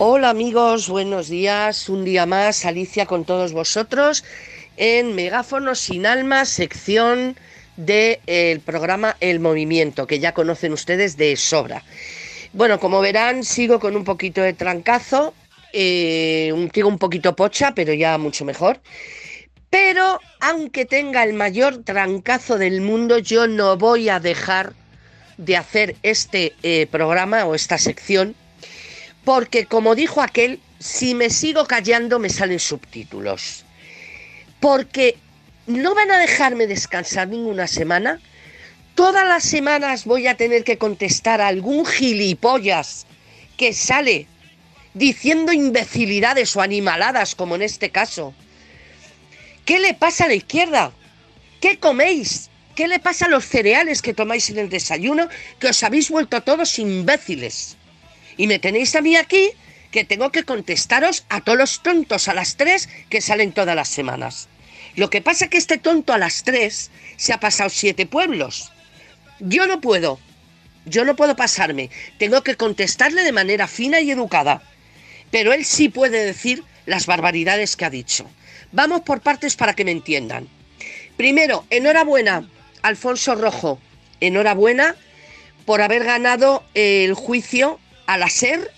Hola amigos, buenos días. Un día más, Alicia con todos vosotros en Megáfono sin Alma, sección del programa El Movimiento, que ya conocen ustedes de sobra. Bueno, como verán, sigo con un poquito de trancazo, eh, un, un poquito pocha, pero ya mucho mejor. Pero aunque tenga el mayor trancazo del mundo, yo no voy a dejar de hacer este eh, programa o esta sección, porque como dijo aquel, si me sigo callando me salen subtítulos. Porque no van a dejarme descansar ninguna semana. Todas las semanas voy a tener que contestar a algún gilipollas que sale diciendo imbecilidades o animaladas, como en este caso ¿Qué le pasa a la izquierda? ¿Qué coméis? ¿Qué le pasa a los cereales que tomáis en el desayuno? Que os habéis vuelto todos imbéciles. Y me tenéis a mí aquí que tengo que contestaros a todos los tontos a las tres que salen todas las semanas. Lo que pasa es que este tonto a las tres se ha pasado siete pueblos. Yo no puedo. Yo no puedo pasarme. Tengo que contestarle de manera fina y educada. Pero él sí puede decir las barbaridades que ha dicho. Vamos por partes para que me entiendan. Primero, enhorabuena, Alfonso Rojo. Enhorabuena por haber ganado el juicio a la SER,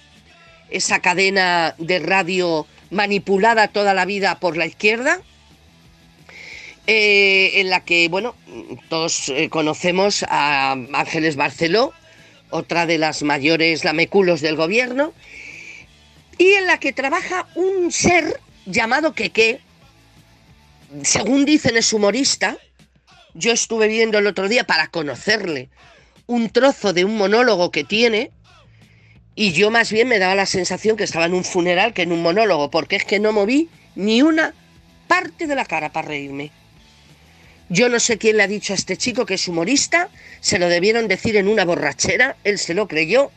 esa cadena de radio manipulada toda la vida por la izquierda, eh, en la que, bueno, todos eh, conocemos a Ángeles Barceló, otra de las mayores lameculos del gobierno, y en la que trabaja un ser llamado Keke, según dicen es humorista, yo estuve viendo el otro día para conocerle. Un trozo de un monólogo que tiene y yo más bien me daba la sensación que estaba en un funeral que en un monólogo, porque es que no moví ni una parte de la cara para reírme. Yo no sé quién le ha dicho a este chico que es humorista, se lo debieron decir en una borrachera, él se lo creyó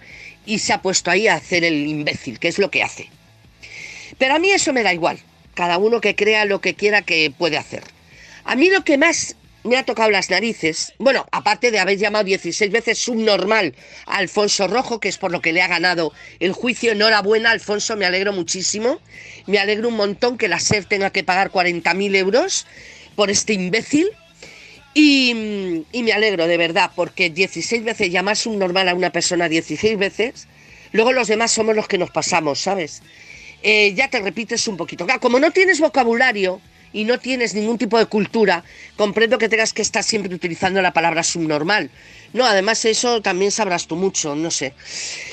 y se ha puesto ahí a hacer el imbécil, que es lo que hace. Pero a mí eso me da igual cada uno que crea lo que quiera que puede hacer. A mí lo que más me ha tocado las narices, bueno, aparte de haber llamado 16 veces subnormal a Alfonso Rojo, que es por lo que le ha ganado el juicio, enhorabuena Alfonso, me alegro muchísimo, me alegro un montón que la SER tenga que pagar 40.000 euros por este imbécil, y, y, me alegro de verdad, porque 16 veces llamar subnormal a una persona 16 veces, luego los demás somos los que nos pasamos, ¿sabes? Eh, ya te repites un poquito. como no tienes vocabulario y no tienes ningún tipo de cultura, comprendo que tengas que estar siempre utilizando la palabra subnormal. No, además eso también sabrás tú mucho, no sé.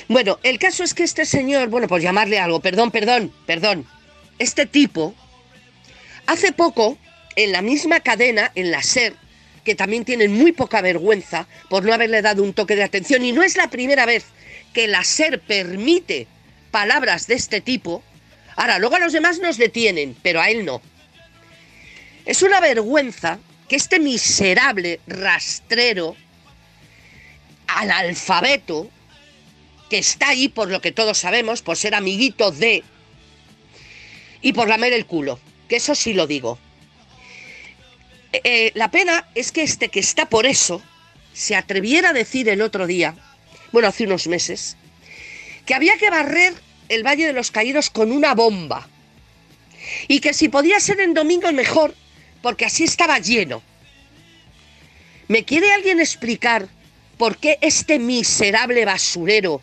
Bueno, el caso es que este señor, bueno, por llamarle algo, perdón, perdón, perdón, este tipo, hace poco, en la misma cadena, en la SER, que también tienen muy poca vergüenza por no haberle dado un toque de atención, y no es la primera vez que la SER permite palabras de este tipo, Ahora, luego a los demás nos detienen, pero a él no. Es una vergüenza que este miserable rastrero, analfabeto, que está ahí por lo que todos sabemos, por ser amiguito de, y por lamer el culo, que eso sí lo digo. Eh, la pena es que este que está por eso se atreviera a decir el otro día, bueno, hace unos meses, que había que barrer el Valle de los Caídos con una bomba. Y que si podía ser en domingo mejor, porque así estaba lleno. ¿Me quiere alguien explicar por qué este miserable basurero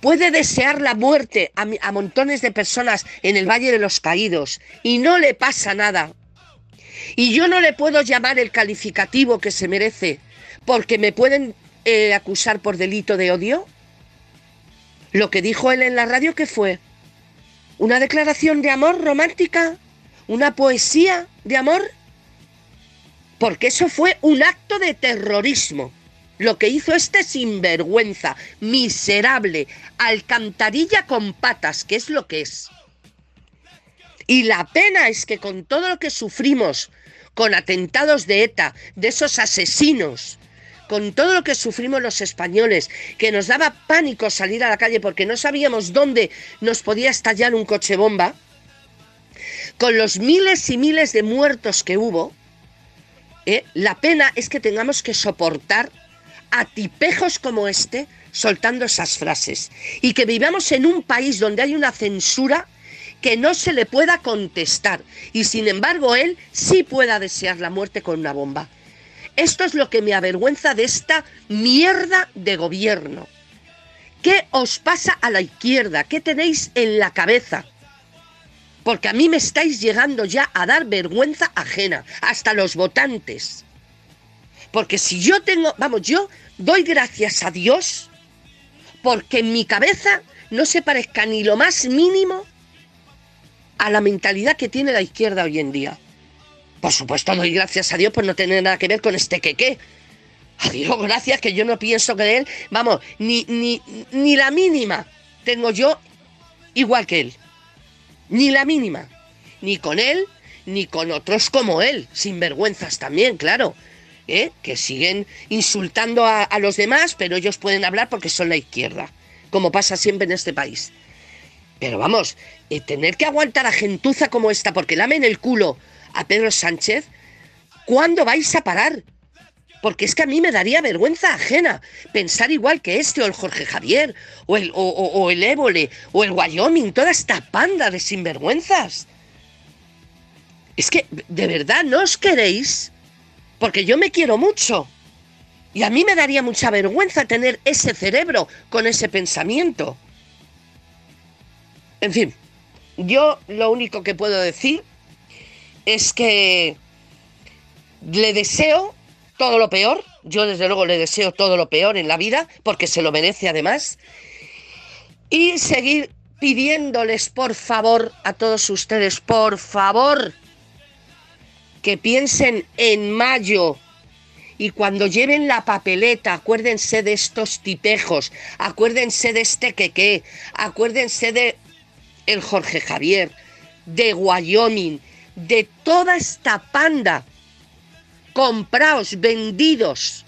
puede desear la muerte a, montones de personas en el Valle de los Caídos y no le pasa nada? Y yo no le puedo llamar el calificativo que se merece porque me pueden eh, acusar por delito de odio. Lo que dijo él en la radio, ¿qué fue? ¿Una declaración de amor romántica? ¿Una poesía de amor? Porque eso fue un acto de terrorismo. Lo que hizo este sinvergüenza, miserable, alcantarilla con patas, que es lo que es. Y la pena es que con todo lo que sufrimos, con atentados de ETA, de esos asesinos, con todo lo que sufrimos los españoles, que nos daba pánico salir a la calle porque no sabíamos dónde nos podía estallar un coche bomba, con los miles y miles de muertos que hubo, ¿eh? la pena es que tengamos que soportar a tipejos como este soltando esas frases. Y que vivamos en un país donde hay una censura que no se le pueda contestar. Y sin embargo él sí pueda desear la muerte con una bomba. Esto es lo que me avergüenza de esta mierda de gobierno. ¿Qué os pasa a la izquierda? ¿Qué tenéis en la cabeza? Porque a mí me estáis llegando ya a dar vergüenza ajena, hasta los votantes. Porque si yo tengo, vamos, yo doy gracias a Dios porque en mi cabeza no se parezca ni lo más mínimo a la mentalidad que tiene la izquierda hoy en día. Por supuesto, doy gracias a Dios por no tener nada que ver con este queque. Adiós, gracias, que yo no pienso que él, vamos, ni, ni, ni la mínima tengo yo igual que él. Ni la mínima. Ni con él, ni con otros como él. Sin vergüenzas también, claro. ¿eh? Que siguen insultando a, los demás, pero ellos pueden hablar porque son la izquierda. Como pasa siempre en este país. Pero vamos, eh, tener que aguantar a gentuza como esta porque lame en el culo a Pedro Sánchez, ¿cuándo vais a parar? Porque es que a mí me daría vergüenza ajena pensar igual que este, o el Jorge Javier, o el, o, el Évole, o el Wyoming, toda esta panda de sinvergüenzas. Es que, de verdad, ¿no os queréis? Porque yo me quiero mucho. Y a mí me daría mucha vergüenza tener ese cerebro con ese pensamiento. En fin, yo lo único que puedo decir es que le deseo todo lo peor. Yo desde luego le deseo todo lo peor en la vida, porque se lo merece además. Y seguir pidiéndoles, por favor, a todos ustedes, por favor, que piensen en mayo. Y cuando lleven la papeleta, acuérdense de estos tipejos, acuérdense de este queque, acuérdense de el Jorge Javier, de Wyoming, de toda esta panda, compraos, vendidos.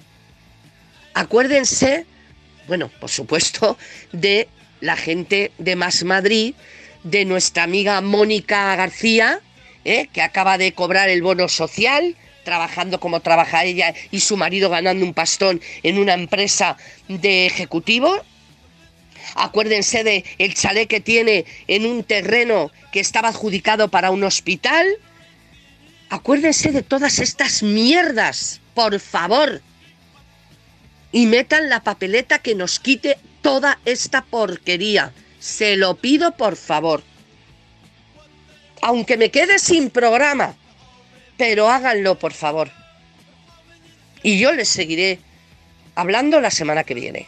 Acuérdense, bueno, por supuesto, de la gente de Más Madrid, de nuestra amiga Mónica García, ¿eh? que acaba de cobrar el bono social, trabajando como trabaja ella y su marido ganando un pastón en una empresa de ejecutivo, Acuérdense de el chalet que tiene en un terreno que estaba adjudicado para un hospital. Acuérdense de todas estas mierdas, por favor. Y metan la papeleta que nos quite toda esta porquería. Se lo pido por favor. Aunque me quede sin programa, pero háganlo por favor. Y yo les seguiré hablando la semana que viene.